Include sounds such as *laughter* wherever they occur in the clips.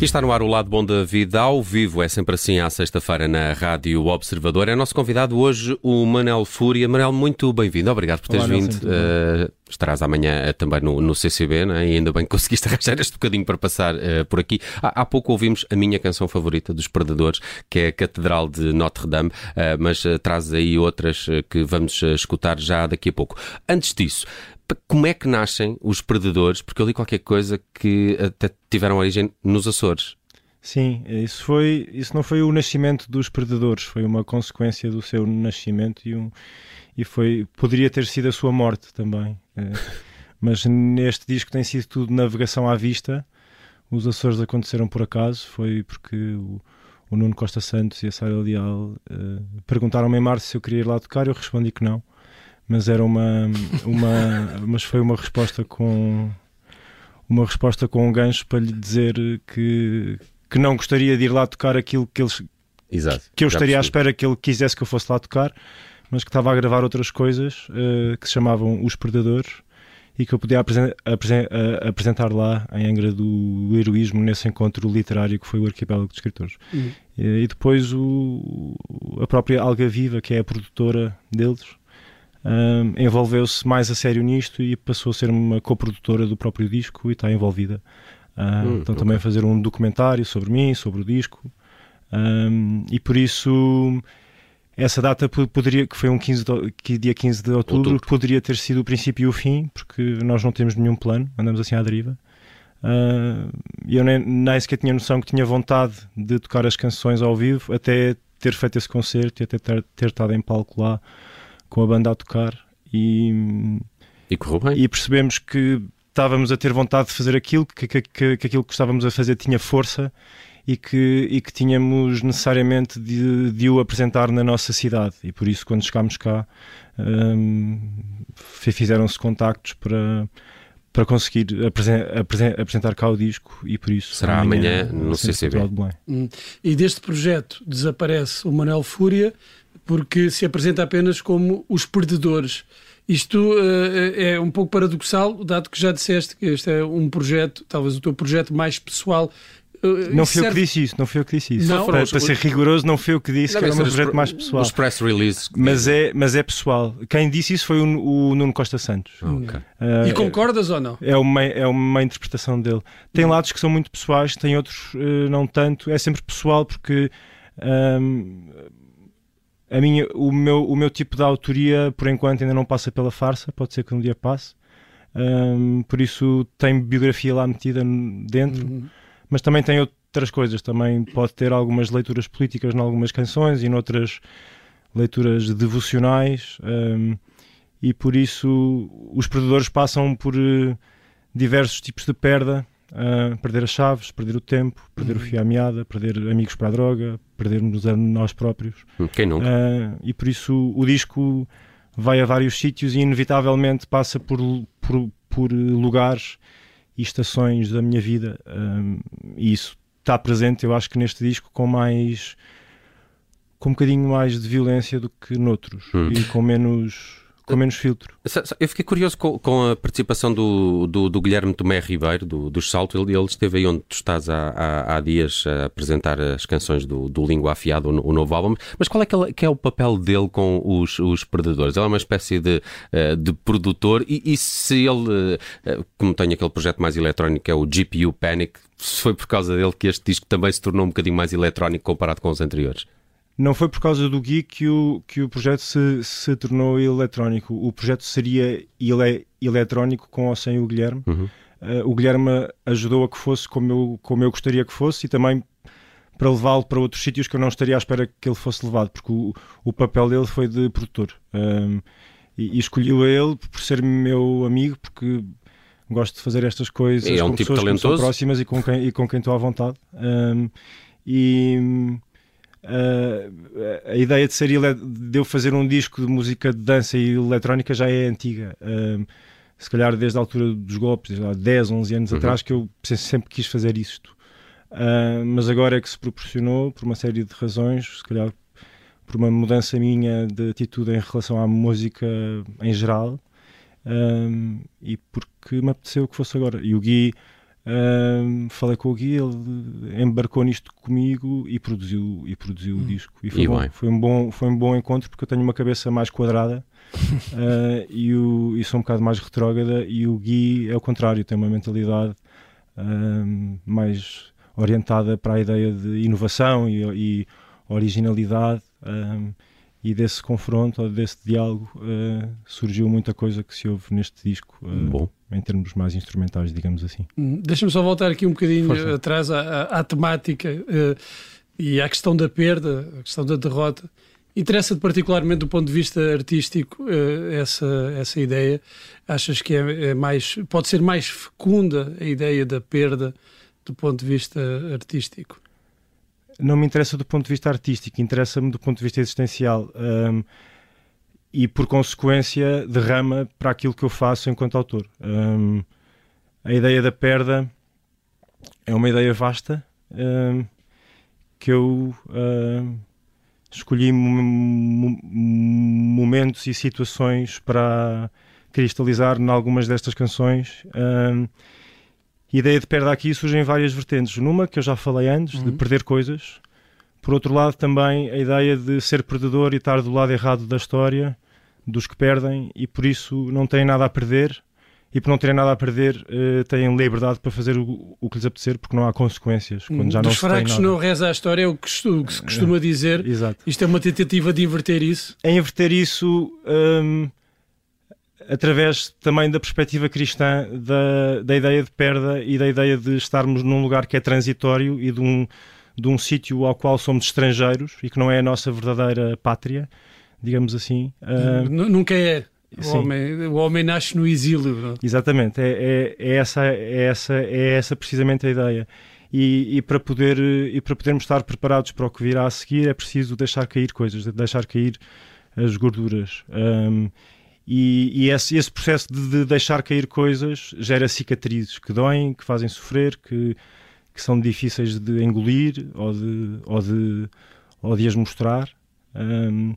E está no ar o lado bom da vida ao vivo, é sempre assim à sexta-feira na Rádio Observador. É nosso convidado hoje o Manel Fúria. Manel, muito bem-vindo, obrigado por teres Olá, vindo. Uh, estarás amanhã uh, também no, no CCB, né? e ainda bem que conseguiste *laughs* arranjar este bocadinho para passar uh, por aqui. Há, há, pouco ouvimos a minha canção favorita dos Predadores, que é a Catedral de Notre-Dame, uh, mas uh, traz aí outras que vamos escutar já daqui a pouco. Antes disso, como é que nascem os predadores? Porque eu li qualquer coisa que até tiveram origem nos Açores. Sim, isso, foi, isso não foi o nascimento dos predadores, foi uma consequência do seu nascimento e, um, e foi, poderia ter sido a sua morte também. *laughs* Mas neste disco tem sido tudo navegação à vista. Os Açores aconteceram por acaso, foi porque o, o Nuno Costa Santos e a Sara Leal uh, perguntaram-me em março se eu queria ir lá tocar, eu respondi que não mas era uma, uma *laughs* mas foi uma resposta com uma resposta com um gancho para lhe dizer que, que não gostaria de ir lá tocar aquilo que eles Exato, que eu estaria à espera que ele quisesse que eu fosse lá tocar, mas que estava a gravar outras coisas uh, que se chamavam Os Predadores e que eu podia apresen apresen apresentar lá em Angra do Heroísmo nesse encontro literário que foi o Arquipélago de Escritores. Uhum. E, e, depois o, a própria Alga Viva, que é a produtora deles, um, envolveu-se mais a sério nisto e passou a ser uma coprodutora do próprio disco e está envolvida. Uh, hum, então okay. também a fazer um documentário sobre mim, sobre o disco. Um, e por isso essa data poderia, que foi um 15 de, que dia 15 de outubro, outubro, poderia ter sido o princípio e o fim, porque nós não temos nenhum plano, andamos assim à deriva. E uh, eu nem, nem sequer tinha noção que tinha vontade de tocar as canções ao vivo, até ter feito esse concerto e até ter, ter estado em palco lá com a banda a tocar e, e correu bem. E percebemos que estávamos a ter vontade de fazer aquilo, que, que, que, que aquilo que estávamos a fazer tinha força e que, e que tínhamos necessariamente de, de o apresentar na nossa cidade. E por isso, quando chegámos cá, um, fizeram-se contactos para, para conseguir apresen apresen apresentar cá o disco e por isso será amanhã, amanhã no CCB. Hum. E deste projeto desaparece o Manuel Fúria porque se apresenta apenas como os perdedores. Isto uh, é um pouco paradoxal, dado que já disseste que este é um projeto, talvez o teu projeto mais pessoal. Uh, não foi eu que disse isso, não foi eu que disse isso. Não, para, para ser rigoroso, não foi eu que disse não, que era um projeto mais pessoal. Os press releases. Mas é, mas é pessoal. Quem disse isso foi o, o Nuno Costa Santos. Okay. Uh, e concordas é, ou não? É uma, é uma interpretação dele. Tem hum. lados que são muito pessoais, tem outros não tanto. É sempre pessoal porque. Um, a minha, o, meu, o meu tipo de autoria, por enquanto, ainda não passa pela farsa, pode ser que um dia passe. Um, por isso tem biografia lá metida dentro, uhum. Mas também tem outras coisas. Também pode ter algumas leituras políticas em algumas canções e noutras leituras devocionais. Um, e por isso os predadores passam por uh, diversos tipos de perda Uh, perder as chaves, perder o tempo, perder uhum. o fio à meada, perder amigos para a droga, perdermos a nós próprios. Hum, quem nunca? Uh, e por isso o disco vai a vários sítios e inevitavelmente passa por, por, por lugares e estações da minha vida. Um, e isso está presente, eu acho que neste disco, com mais. com um bocadinho mais de violência do que noutros hum. e com menos com menos filtro. Eu fiquei curioso com, com a participação do, do, do, Guilherme Tomé Ribeiro, do, do Salto. Ele, ele, esteve aí onde tu estás há, há, há dias a apresentar as canções do, do Língua Afiada, o, o, novo álbum. Mas qual é que, é, que é o papel dele com os, os? Ele é uma espécie de, eh, de produtor e, e se ele, eh, como tem aquele projeto mais eletrónico que é o GPU Panic, se foi por causa dele que este disco também se tornou um bocadinho mais eletrónico comparado com os anteriores? Não foi por causa do Gui que o, que o projeto se, se tornou eletrónico. O projeto seria ele, eletrónico com ou sem o Guilherme. Uhum. Uh, o Guilherme ajudou a que fosse como eu, como eu gostaria que fosse e também para levá-lo para outros sítios que eu não estaria à espera que ele fosse levado, porque o, o papel dele foi de produtor. Um, e, e escolhi-o a ele por ser meu amigo, porque gosto de fazer estas coisas é um com tipo pessoas talentoso. que são próximas e com quem, e com quem estou à vontade. Um, e Uh, a ideia de, ser de eu fazer um disco de música de dança e eletrónica já é antiga. Uh, se calhar desde a altura dos golpes, há 10, 11 anos uhum. atrás, que eu sempre quis fazer isto. Uh, mas agora é que se proporcionou, por uma série de razões, se calhar por uma mudança minha de atitude em relação à música em geral, e porque me apeteceu que fosse agora. E o Gui Um, falei com o Gui, ele embarcou nisto comigo e produziu, e produziu hum. o disco. E foi, e bom, foi, um bom, foi um bom encontro porque eu tenho uma cabeça mais quadrada uh, *laughs* e, o, e sou um bocado mais retrógrada. E o Gui é o contrário, tem uma mentalidade um, mais orientada para a ideia de inovação e, e originalidade. Um, e desse confronto, ou desse diálogo, uh, surgiu muita coisa que se ouve neste disco, uh, em termos mais instrumentais, digamos assim. Hum, deixa-me só voltar aqui um bocadinho Força. atrás à, à, à temática uh, e à questão da perda, à questão da derrota. Interessa-te particularmente do ponto de vista artístico essa, essa ideia? Achas que é, é mais, pode ser mais fecunda a ideia da perda do ponto de vista artístico? Não me interessa do ponto de vista artístico, interessa-me do ponto de vista existencial. Um, e por consequência derrama para aquilo que eu faço enquanto autor. Um, a ideia da perda é uma ideia vasta um, que eu escolhi momentos e situações para cristalizar em algumas destas canções. Um, a ideia de perda aqui surge em várias vertentes. Numa, que eu já falei antes, uhum. de perder coisas. Por outro lado, também a ideia de ser perdedor e estar do lado errado da história, dos que perdem, e por isso não têm nada a perder. E por não terem nada a perder, uh, têm liberdade para fazer o, o, que lhes apetecer, porque não há consequências. Quando já Dos não fracos não reza a história, é o que, se costuma dizer. Exato. Isto é uma tentativa de inverter isso? Em inverter isso, um, através também da perspectiva cristã da, da ideia de perda e da ideia de estarmos num lugar que é transitório e de um, de um sítio ao qual somos estrangeiros e que não é a nossa verdadeira pátria, digamos assim. Uh, Nunca é. O homem, o homem, nasce no exílio. Não? Exatamente, é, é, é, essa, é, essa, é essa precisamente a ideia. E, e, para poder, e para podermos estar preparados para o que virá a seguir é preciso deixar cair coisas, deixar cair as gorduras. Um, e, e esse, esse, processo de, de, deixar cair coisas gera cicatrizes que doem, que fazem sofrer, que, que são difíceis de engolir ou de, ou de, ou de as mostrar. Um,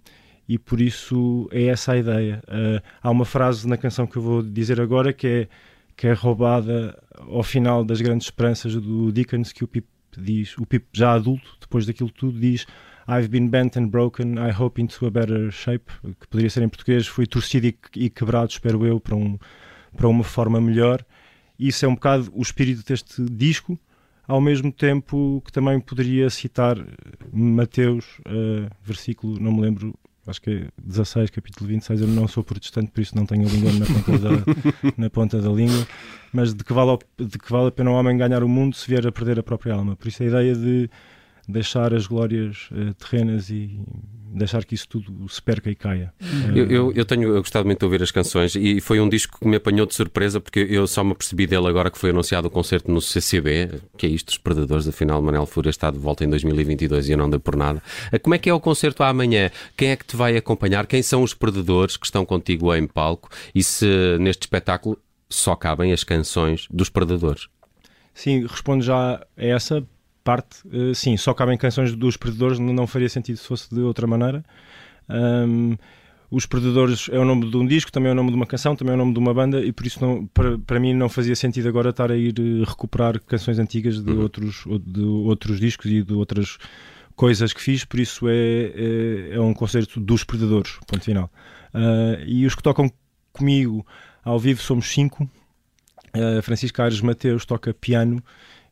e por isso é essa a ideia. Uh, há uma frase na canção que eu vou dizer agora que é, que é roubada ao final das grandes esperanças do Dickens, que o Pip diz, o Pip já adulto, depois daquilo tudo, diz I've been bent and broken, I hope into a better shape, que poderia ser em português, fui torcido e, e quebrado, espero eu, para, um, para uma forma melhor. Isso é um bocado o espírito deste disco, ao mesmo tempo que também poderia citar Mateus, uh, versículo, não me lembro, acho que é 16, capítulo 26. Eu não sou protestante, por isso não tenho a língua na ponta da, *laughs* na ponta da língua. Mas de que, vale, de que vale a pena um homem ganhar o mundo se vier a perder a própria alma? Por isso a ideia de deixar as glórias uh, terrenas e deixar que isso tudo se perca e caia. Eu, eu, eu, tenho gostado muito de ouvir as canções e foi um disco que me apanhou de surpresa porque eu só me percebi dele agora que foi anunciado o concerto no CCB, que é isto, os Perdedores, afinal Manel Fúria está de volta em 2022 e eu não dei por nada. Eh, como é que é o concerto amanhã? Quem é que te vai acompanhar? Quem são os Perdedores que estão contigo em palco? E se neste espetáculo só cabem as canções dos Perdedores? Sim, respondo já a essa parte, uh, sim, só cabem canções dos Predadores, não faria sentido se fosse de outra maneira. Um, os Predadores é o nome de um disco, também é o nome de uma canção, também é o nome de uma banda e por isso não, para, para mim não fazia sentido agora estar a ir eh, recuperar canções antigas de, uhum. outros, de outros discos e de outras coisas que fiz, por isso é, é, é um concerto dos Predadores, ponto final. Uh, e os que tocam comigo ao vivo somos cinco. Uh, Francisco Aires Mateus toca piano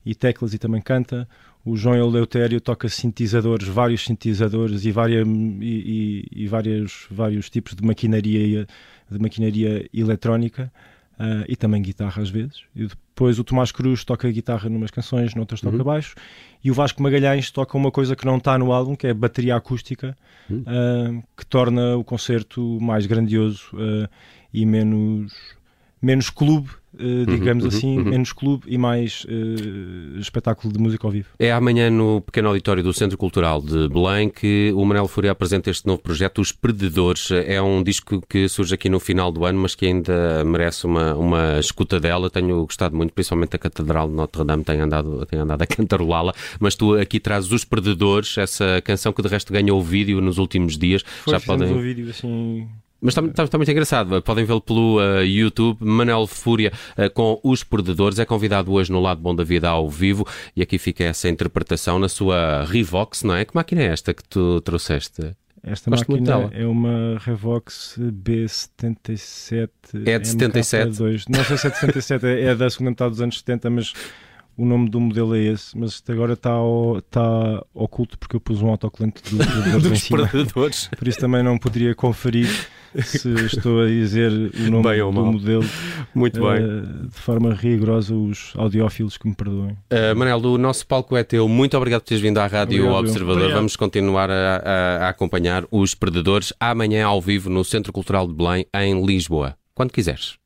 e teclas e também canta. O João Eleutério toca sintetizadores, vários sintetizadores e, várias, e, e, e vários, vários tipos de maquinaria, de maquinaria eletrónica uh, e também guitarra às vezes. E depois o Tomás Cruz toca guitarra numas canções, noutras toca uhum. baixo. E o Vasco Magalhães toca uma coisa que não está no álbum, que é bateria acústica, uhum. uh, que torna o concerto mais grandioso uh, e menos, menos clube Uh, digamos uhum, assim, uhum. menos clube e mais uh, espetáculo de música ao vivo. É amanhã no pequeno auditório do Centro Cultural de Belém que o Manel Fúria apresenta este novo projeto, Os Perdedores. É um disco que surge aqui no final do ano, mas que ainda merece uma, uma escuta dela. Tenho gostado muito, principalmente a Catedral de Notre Dame, tenho andado, tenho andado a *laughs* cantarolá-la, mas tu aqui trazes Os Perdedores, essa canção que de resto ganhou o vídeo nos últimos dias. Foi, Já podem... um vídeo assim Mas está, está, está muito engraçado. Podem vê-lo pelo uh, YouTube. Manel Fúria uh, com Os Perdedores. É convidado hoje no Lado Bom da Vida ao vivo. E aqui fica essa interpretação na sua Revox, não é? Que máquina é esta que tu trouxeste? Esta Gosto máquina é uma Revox B77. É de 77? MK2. Não sei se é de 77, é, é da segunda metade dos anos 70, mas o nome do modelo é esse, mas isto agora está, está oculto porque eu pus um autocolante do, do, *laughs* dos predadores. Por isso também não poderia conferir se estou a dizer o nome bem do mal. modelo Muito uh, bem. de forma rigorosa os audiófilos que me perdoem. Uh, Manel, o nosso palco é teu. Muito obrigado por teres vindo à Rádio obrigado, Observador. Obrigado. Vamos continuar a, a, a acompanhar os Predadores amanhã ao vivo no Centro Cultural de Belém, em Lisboa. Quando quiseres.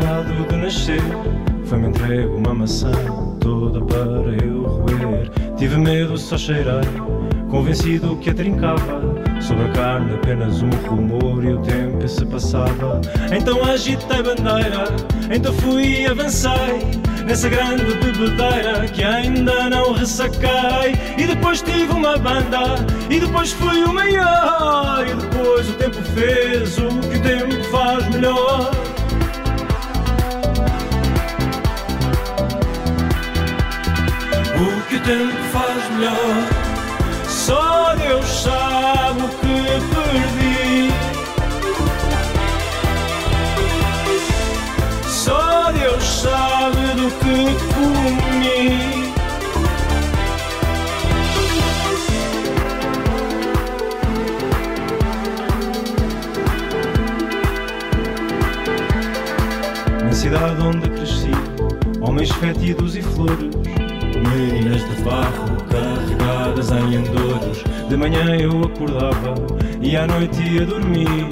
Acabado de nascer. Foi-me entregue uma maçã toda para eu roer. Tive medo, só cheirar, convencido que a trincava. Sobre a carne apenas um rumor e o tempo se passava. Então agitei bandeira, então fui e avancei. Nessa grande bebedeira que ainda não ressaquei. E depois tive uma banda, e depois fui o maior. E depois o tempo fez o que o tempo faz melhor. Tempo faz melhor. Só Deus sabe o que perdi. Só Deus sabe do que comi. Na cidade onde cresci, homens fétidos e flores meninas de barro carregadas em andoros. De manhã eu acordava e à noite ia dormir.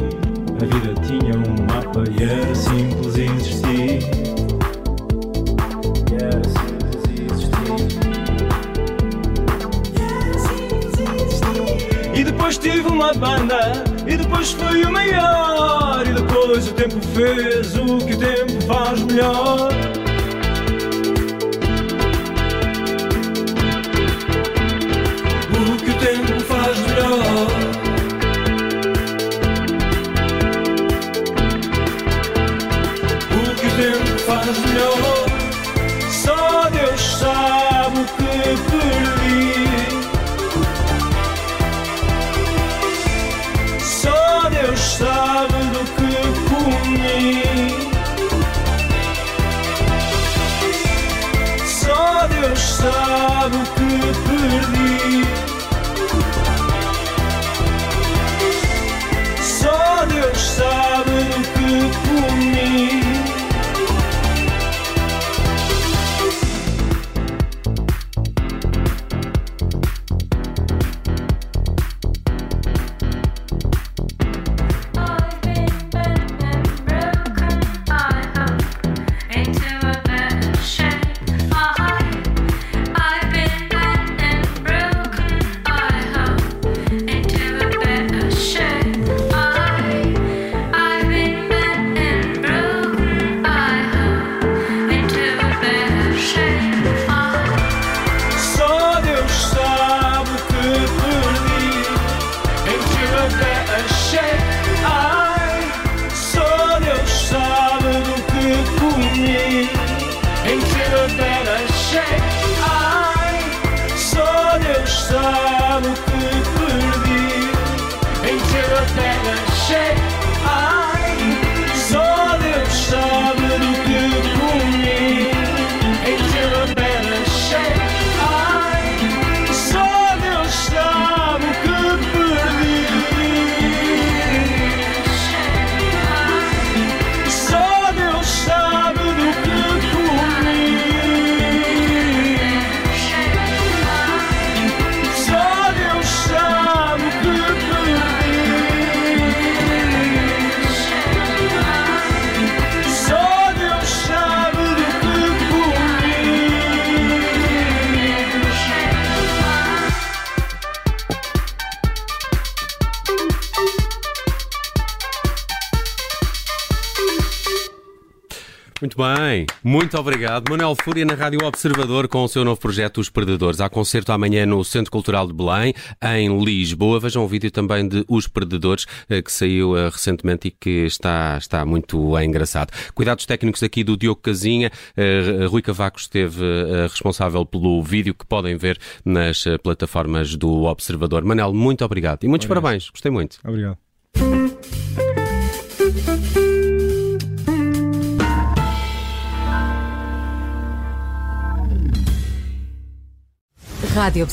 A vida tinha um mapa e era simples existir. E simples existir. E depois tive uma banda, e depois fui o maior. E depois o tempo fez o que o tempo faz melhor. maluco. Bem, muito obrigado. Manuel Fúria na Rádio Observador com o seu novo projeto Os Perdedores. Há concerto amanhã no Centro Cultural de Belém, em Lisboa. Vejam o vídeo também de Os Perdedores, eh, que saiu eh, recentemente e que está, está muito engraçado. Cuidados técnicos aqui do Diogo Casinha. Eh, Rui Cavaco esteve responsável pelo vídeo que podem ver nas plataformas do Observador. Manel, muito obrigado e muitos obrigado. parabéns. Gostei muito. Obrigado. Rádio